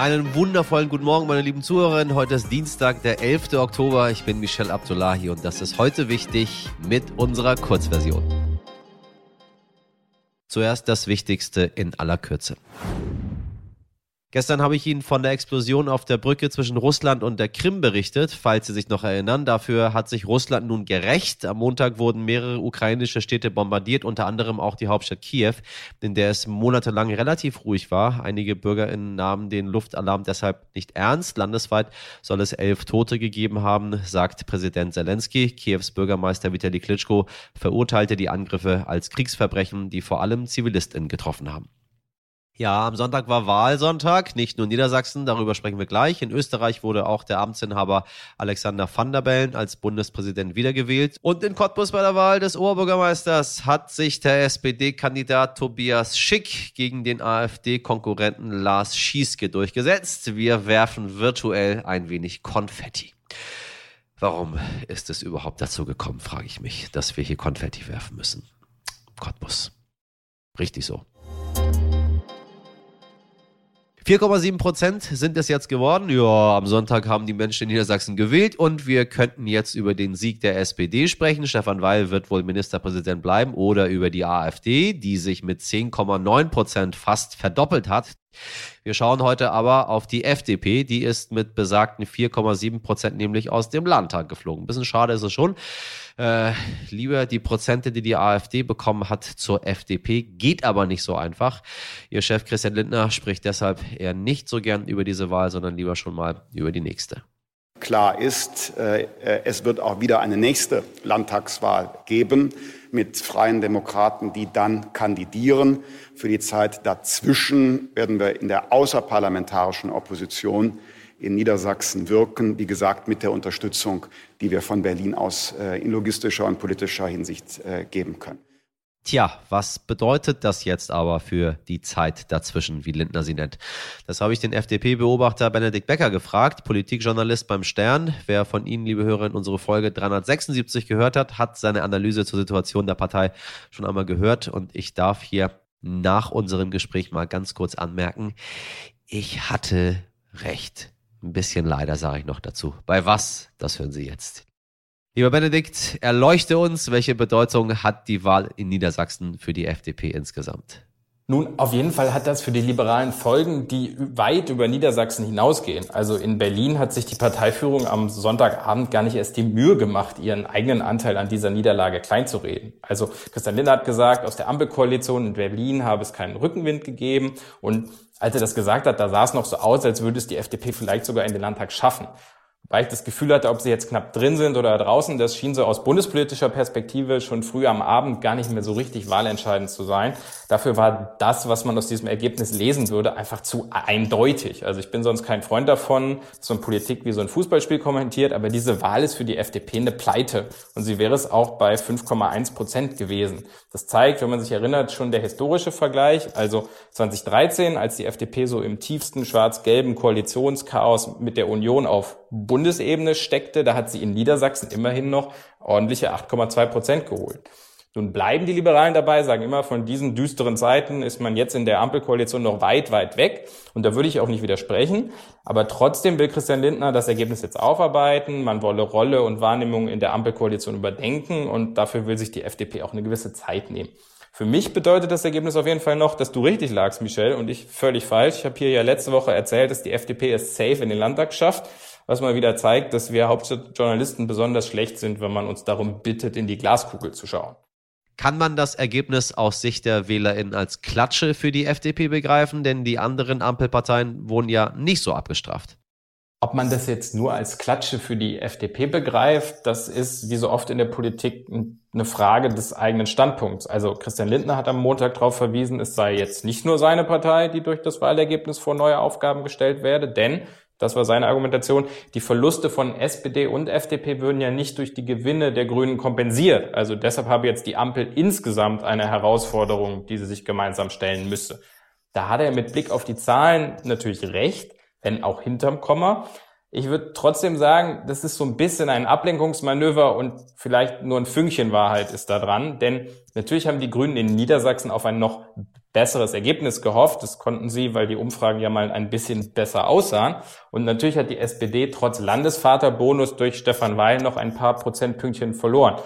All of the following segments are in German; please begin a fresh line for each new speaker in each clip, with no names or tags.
Einen wundervollen guten Morgen, meine lieben Zuhörerinnen. Heute ist Dienstag, der 11. Oktober. Ich bin Michel Abdullahi und das ist heute wichtig mit unserer Kurzversion. Zuerst das Wichtigste in aller Kürze. Gestern habe ich Ihnen von der Explosion auf der Brücke zwischen Russland und der Krim berichtet, falls Sie sich noch erinnern. Dafür hat sich Russland nun gerecht. Am Montag wurden mehrere ukrainische Städte bombardiert, unter anderem auch die Hauptstadt Kiew, in der es monatelang relativ ruhig war. Einige BürgerInnen nahmen den Luftalarm deshalb nicht ernst. Landesweit soll es elf Tote gegeben haben, sagt Präsident Zelensky. Kiews Bürgermeister Vitali Klitschko verurteilte die Angriffe als Kriegsverbrechen, die vor allem ZivilistInnen getroffen haben. Ja, am Sonntag war Wahlsonntag, nicht nur in Niedersachsen, darüber sprechen wir gleich. In Österreich wurde auch der Amtsinhaber Alexander van der Bellen als Bundespräsident wiedergewählt. Und in Cottbus bei der Wahl des Oberbürgermeisters hat sich der SPD-Kandidat Tobias Schick gegen den AfD-Konkurrenten Lars Schieske durchgesetzt. Wir werfen virtuell ein wenig Konfetti. Warum ist es überhaupt dazu gekommen, frage ich mich, dass wir hier Konfetti werfen müssen? Cottbus. Richtig so. 4,7 Prozent sind es jetzt geworden. Ja, am Sonntag haben die Menschen in Niedersachsen gewählt und wir könnten jetzt über den Sieg der SPD sprechen. Stefan Weil wird wohl Ministerpräsident bleiben oder über die AfD, die sich mit 10,9 Prozent fast verdoppelt hat. Wir schauen heute aber auf die FDP. Die ist mit besagten 4,7 Prozent nämlich aus dem Landtag geflogen. Ein bisschen schade ist es schon. Äh, lieber die Prozente, die die AfD bekommen hat, zur FDP. Geht aber nicht so einfach. Ihr Chef Christian Lindner spricht deshalb eher nicht so gern über diese Wahl, sondern lieber schon mal über die nächste.
Klar ist, äh, es wird auch wieder eine nächste Landtagswahl geben mit freien Demokraten, die dann kandidieren. Für die Zeit dazwischen werden wir in der außerparlamentarischen Opposition in Niedersachsen wirken, wie gesagt, mit der Unterstützung, die wir von Berlin aus äh, in logistischer und politischer Hinsicht äh, geben können.
Tja, was bedeutet das jetzt aber für die Zeit dazwischen, wie Lindner sie nennt? Das habe ich den FDP-Beobachter Benedikt Becker gefragt, Politikjournalist beim Stern. Wer von Ihnen, liebe Hörerinnen, unsere Folge 376 gehört hat, hat seine Analyse zur Situation der Partei schon einmal gehört. Und ich darf hier nach unserem Gespräch mal ganz kurz anmerken, ich hatte recht. Ein bisschen leider sage ich noch dazu. Bei was? Das hören Sie jetzt. Lieber Benedikt, erleuchte uns, welche Bedeutung hat die Wahl in Niedersachsen für die FDP insgesamt?
Nun, auf jeden Fall hat das für die Liberalen Folgen, die weit über Niedersachsen hinausgehen. Also in Berlin hat sich die Parteiführung am Sonntagabend gar nicht erst die Mühe gemacht, ihren eigenen Anteil an dieser Niederlage kleinzureden. Also Christian Lindner hat gesagt, aus der Ampelkoalition in Berlin habe es keinen Rückenwind gegeben. Und als er das gesagt hat, da sah es noch so aus, als würde es die FDP vielleicht sogar in den Landtag schaffen weil ich das Gefühl hatte, ob sie jetzt knapp drin sind oder draußen, das schien so aus bundespolitischer Perspektive schon früh am Abend gar nicht mehr so richtig wahlentscheidend zu sein. Dafür war das, was man aus diesem Ergebnis lesen würde, einfach zu eindeutig. Also ich bin sonst kein Freund davon, so ein Politik wie so ein Fußballspiel kommentiert, aber diese Wahl ist für die FDP eine Pleite und sie wäre es auch bei 5,1 Prozent gewesen. Das zeigt, wenn man sich erinnert, schon der historische Vergleich. Also 2013, als die FDP so im tiefsten schwarz-gelben Koalitionschaos mit der Union auf Bundesebene steckte, da hat sie in Niedersachsen immerhin noch ordentliche 8,2 Prozent geholt. Nun bleiben die Liberalen dabei, sagen immer, von diesen düsteren Zeiten ist man jetzt in der Ampelkoalition noch weit, weit weg. Und da würde ich auch nicht widersprechen. Aber trotzdem will Christian Lindner das Ergebnis jetzt aufarbeiten. Man wolle Rolle und Wahrnehmung in der Ampelkoalition überdenken. Und dafür will sich die FDP auch eine gewisse Zeit nehmen. Für mich bedeutet das Ergebnis auf jeden Fall noch, dass du richtig lagst, Michel, und ich völlig falsch. Ich habe hier ja letzte Woche erzählt, dass die FDP es safe in den Landtag schafft was mal wieder zeigt, dass wir Hauptstadtjournalisten besonders schlecht sind, wenn man uns darum bittet, in die Glaskugel zu schauen.
Kann man das Ergebnis aus Sicht der WählerInnen als Klatsche für die FDP begreifen? Denn die anderen Ampelparteien wurden ja nicht so abgestraft.
Ob man das jetzt nur als Klatsche für die FDP begreift, das ist wie so oft in der Politik eine Frage des eigenen Standpunkts. Also Christian Lindner hat am Montag darauf verwiesen, es sei jetzt nicht nur seine Partei, die durch das Wahlergebnis vor neue Aufgaben gestellt werde, denn das war seine Argumentation. Die Verluste von SPD und FDP würden ja nicht durch die Gewinne der Grünen kompensiert. Also deshalb habe jetzt die Ampel insgesamt eine Herausforderung, die sie sich gemeinsam stellen müsse. Da hat er mit Blick auf die Zahlen natürlich recht, wenn auch hinterm Komma. Ich würde trotzdem sagen, das ist so ein bisschen ein Ablenkungsmanöver und vielleicht nur ein Fünkchen Wahrheit ist da dran. Denn natürlich haben die Grünen in Niedersachsen auf ein noch besseres Ergebnis gehofft. Das konnten sie, weil die Umfragen ja mal ein bisschen besser aussahen. Und natürlich hat die SPD trotz Landesvaterbonus durch Stefan Weil noch ein paar Prozentpünktchen verloren.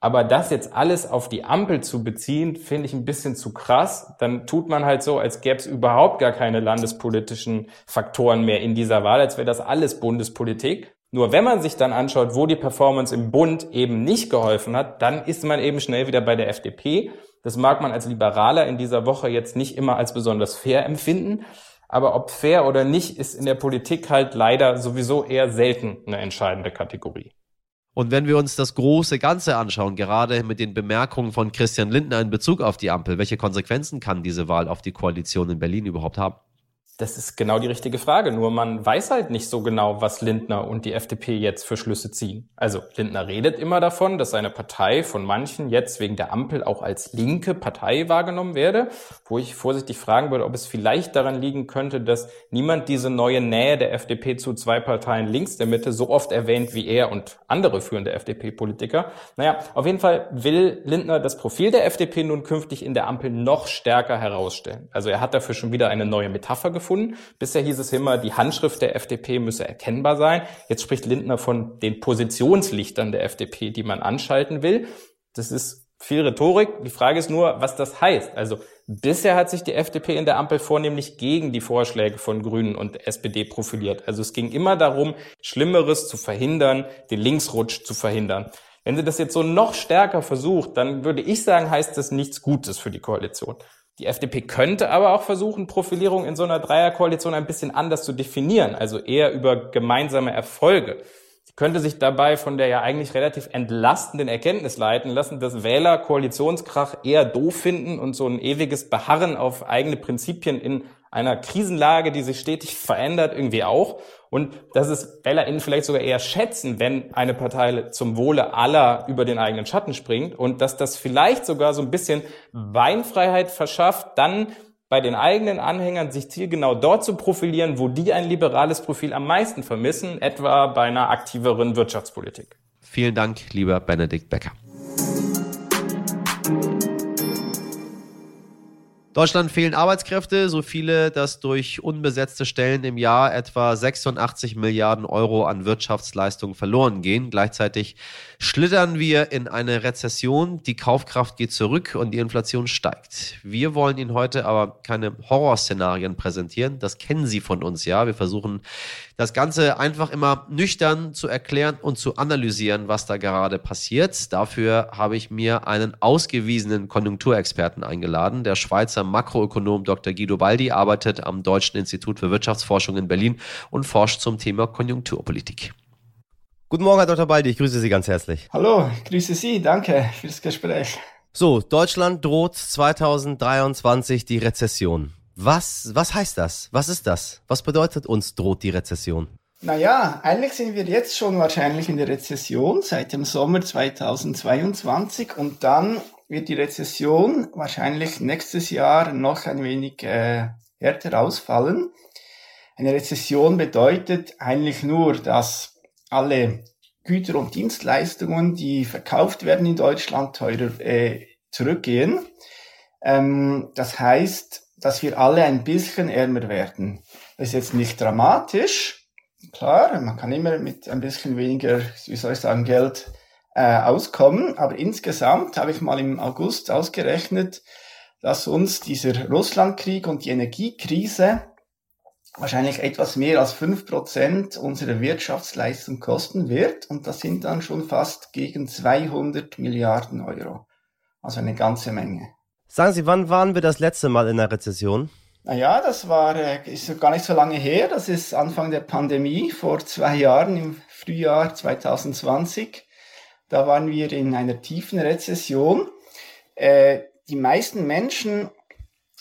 Aber das jetzt alles auf die Ampel zu beziehen, finde ich ein bisschen zu krass. Dann tut man halt so, als gäbe es überhaupt gar keine landespolitischen Faktoren mehr in dieser Wahl, als wäre das alles Bundespolitik. Nur wenn man sich dann anschaut, wo die Performance im Bund eben nicht geholfen hat, dann ist man eben schnell wieder bei der FDP. Das mag man als Liberaler in dieser Woche jetzt nicht immer als besonders fair empfinden. Aber ob fair oder nicht, ist in der Politik halt leider sowieso eher selten eine entscheidende Kategorie.
Und wenn wir uns das große Ganze anschauen, gerade mit den Bemerkungen von Christian Lindner in Bezug auf die Ampel, welche Konsequenzen kann diese Wahl auf die Koalition in Berlin überhaupt haben?
Das ist genau die richtige Frage. Nur man weiß halt nicht so genau, was Lindner und die FDP jetzt für Schlüsse ziehen. Also Lindner redet immer davon, dass seine Partei von manchen jetzt wegen der Ampel auch als linke Partei wahrgenommen werde, wo ich vorsichtig fragen würde, ob es vielleicht daran liegen könnte, dass niemand diese neue Nähe der FDP zu zwei Parteien links der Mitte so oft erwähnt wie er und andere führende FDP-Politiker. Naja, auf jeden Fall will Lindner das Profil der FDP nun künftig in der Ampel noch stärker herausstellen. Also er hat dafür schon wieder eine neue Metapher gefunden gefunden. Bisher hieß es immer, die Handschrift der FDP müsse erkennbar sein. Jetzt spricht Lindner von den Positionslichtern der FDP, die man anschalten will. Das ist viel Rhetorik. Die Frage ist nur, was das heißt. Also bisher hat sich die FDP in der Ampel vornehmlich gegen die Vorschläge von Grünen und SPD profiliert. Also es ging immer darum, Schlimmeres zu verhindern, den Linksrutsch zu verhindern. Wenn sie das jetzt so noch stärker versucht, dann würde ich sagen, heißt das nichts Gutes für die Koalition. Die FDP könnte aber auch versuchen, Profilierung in so einer Dreierkoalition ein bisschen anders zu definieren, also eher über gemeinsame Erfolge. Sie könnte sich dabei von der ja eigentlich relativ entlastenden Erkenntnis leiten lassen, dass Wähler Koalitionskrach eher doof finden und so ein ewiges Beharren auf eigene Prinzipien in einer Krisenlage, die sich stetig verändert, irgendwie auch. Und dass es WählerInnen vielleicht sogar eher schätzen, wenn eine Partei zum Wohle aller über den eigenen Schatten springt und dass das vielleicht sogar so ein bisschen Beinfreiheit verschafft, dann bei den eigenen Anhängern sich zielgenau dort zu profilieren, wo die ein liberales Profil am meisten vermissen, etwa bei einer aktiveren Wirtschaftspolitik.
Vielen Dank, lieber Benedikt Becker. Deutschland fehlen Arbeitskräfte, so viele, dass durch unbesetzte Stellen im Jahr etwa 86 Milliarden Euro an Wirtschaftsleistung verloren gehen. Gleichzeitig schlittern wir in eine Rezession, die Kaufkraft geht zurück und die Inflation steigt. Wir wollen Ihnen heute aber keine Horrorszenarien präsentieren. Das kennen Sie von uns ja. Wir versuchen das Ganze einfach immer nüchtern zu erklären und zu analysieren, was da gerade passiert. Dafür habe ich mir einen ausgewiesenen Konjunkturexperten eingeladen. Der Schweizer Makroökonom Dr. Guido Baldi arbeitet am Deutschen Institut für Wirtschaftsforschung in Berlin und forscht zum Thema Konjunkturpolitik.
Guten Morgen, Herr Dr. Baldi, ich grüße Sie ganz herzlich.
Hallo, ich grüße Sie, danke fürs Gespräch.
So, Deutschland droht 2023 die Rezession. Was, was heißt das? Was ist das? Was bedeutet uns droht die Rezession?
Naja, eigentlich sind wir jetzt schon wahrscheinlich in der Rezession seit dem Sommer 2022 und dann wird die Rezession wahrscheinlich nächstes Jahr noch ein wenig äh, härter ausfallen. Eine Rezession bedeutet eigentlich nur, dass alle Güter und Dienstleistungen, die verkauft werden in Deutschland, teurer äh, zurückgehen. Ähm, das heißt, dass wir alle ein bisschen ärmer werden. Das ist jetzt nicht dramatisch. Klar, man kann immer mit ein bisschen weniger, wie soll ich sagen, Geld äh, auskommen. Aber insgesamt habe ich mal im August ausgerechnet, dass uns dieser Russlandkrieg und die Energiekrise wahrscheinlich etwas mehr als fünf Prozent unserer Wirtschaftsleistung kosten wird. Und das sind dann schon fast gegen 200 Milliarden Euro. Also eine ganze Menge.
Sagen Sie, wann waren wir das letzte Mal in der Rezession?
Naja, das war äh, ist gar nicht so lange her. Das ist Anfang der Pandemie, vor zwei Jahren, im Frühjahr 2020. Da waren wir in einer tiefen Rezession. Äh, die meisten Menschen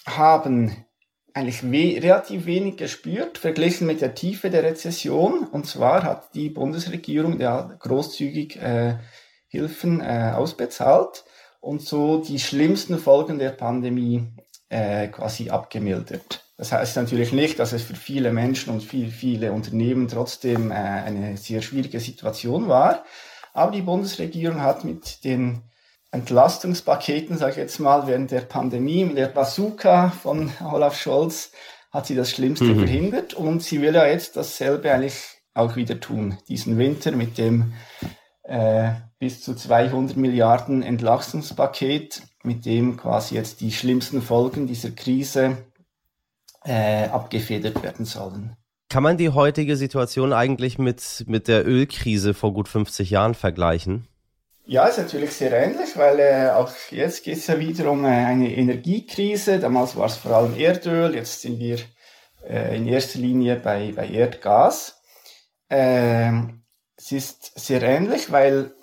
haben eigentlich we relativ wenig gespürt, verglichen mit der Tiefe der Rezession. Und zwar hat die Bundesregierung ja großzügig äh, Hilfen äh, ausbezahlt und so die schlimmsten Folgen der Pandemie äh, quasi abgemildert. Das heißt natürlich nicht, dass es für viele Menschen und viel, viele Unternehmen trotzdem äh, eine sehr schwierige Situation war. Aber die Bundesregierung hat mit den Entlastungspaketen, sage ich jetzt mal, während der Pandemie, mit der Bazooka von Olaf Scholz, hat sie das Schlimmste mhm. verhindert und sie will ja jetzt dasselbe eigentlich auch wieder tun. Diesen Winter mit dem äh, bis zu 200 Milliarden Entlastungspaket, mit dem quasi jetzt die schlimmsten Folgen dieser Krise äh, abgefedert werden sollen.
Kann man die heutige Situation eigentlich mit, mit der Ölkrise vor gut 50 Jahren vergleichen?
Ja, ist natürlich sehr ähnlich, weil äh, auch jetzt geht es ja wieder um äh, eine Energiekrise. Damals war es vor allem Erdöl, jetzt sind wir äh, in erster Linie bei, bei Erdgas. Ähm, es ist sehr ähnlich, weil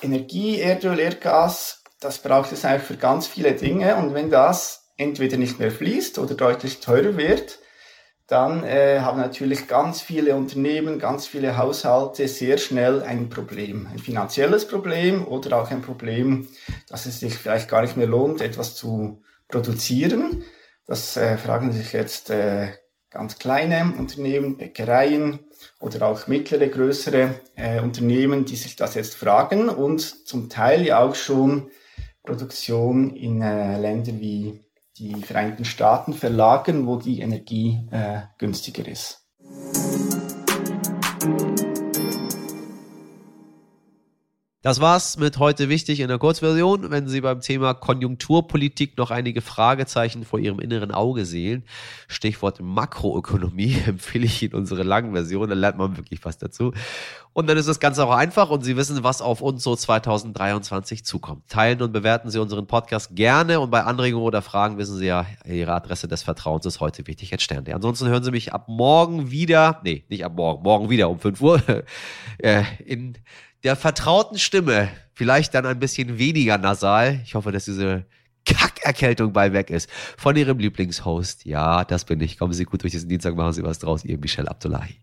Energie, Erdöl, Erdgas, das braucht es eigentlich für ganz viele Dinge. Und wenn das entweder nicht mehr fließt oder deutlich teurer wird, dann äh, haben natürlich ganz viele Unternehmen, ganz viele Haushalte sehr schnell ein Problem. Ein finanzielles Problem oder auch ein Problem, dass es sich vielleicht gar nicht mehr lohnt, etwas zu produzieren. Das äh, fragen sich jetzt äh, ganz kleine Unternehmen, Bäckereien oder auch mittlere, größere äh, Unternehmen, die sich das jetzt fragen und zum Teil ja auch schon Produktion in äh, Länder wie die Vereinigten Staaten verlagern, wo die Energie äh, günstiger ist.
Das war's mit heute wichtig in der Kurzversion. Wenn Sie beim Thema Konjunkturpolitik noch einige Fragezeichen vor Ihrem inneren Auge sehen, Stichwort Makroökonomie, empfehle ich Ihnen unsere langen Version, da lernt man wirklich was dazu. Und dann ist das Ganze auch einfach und Sie wissen, was auf uns so 2023 zukommt. Teilen und bewerten Sie unseren Podcast gerne und bei Anregungen oder Fragen wissen Sie ja, Ihre Adresse des Vertrauens ist heute wichtig, jetzt Sterne. Ansonsten hören Sie mich ab morgen wieder, nee, nicht ab morgen, morgen wieder um 5 Uhr äh, in der vertrauten Stimme, vielleicht dann ein bisschen weniger nasal. Ich hoffe, dass diese Kackerkältung bald weg ist. Von Ihrem Lieblingshost. Ja, das bin ich. Kommen Sie gut durch diesen Dienstag, machen Sie was draus. Ihr Michel Abdullahi.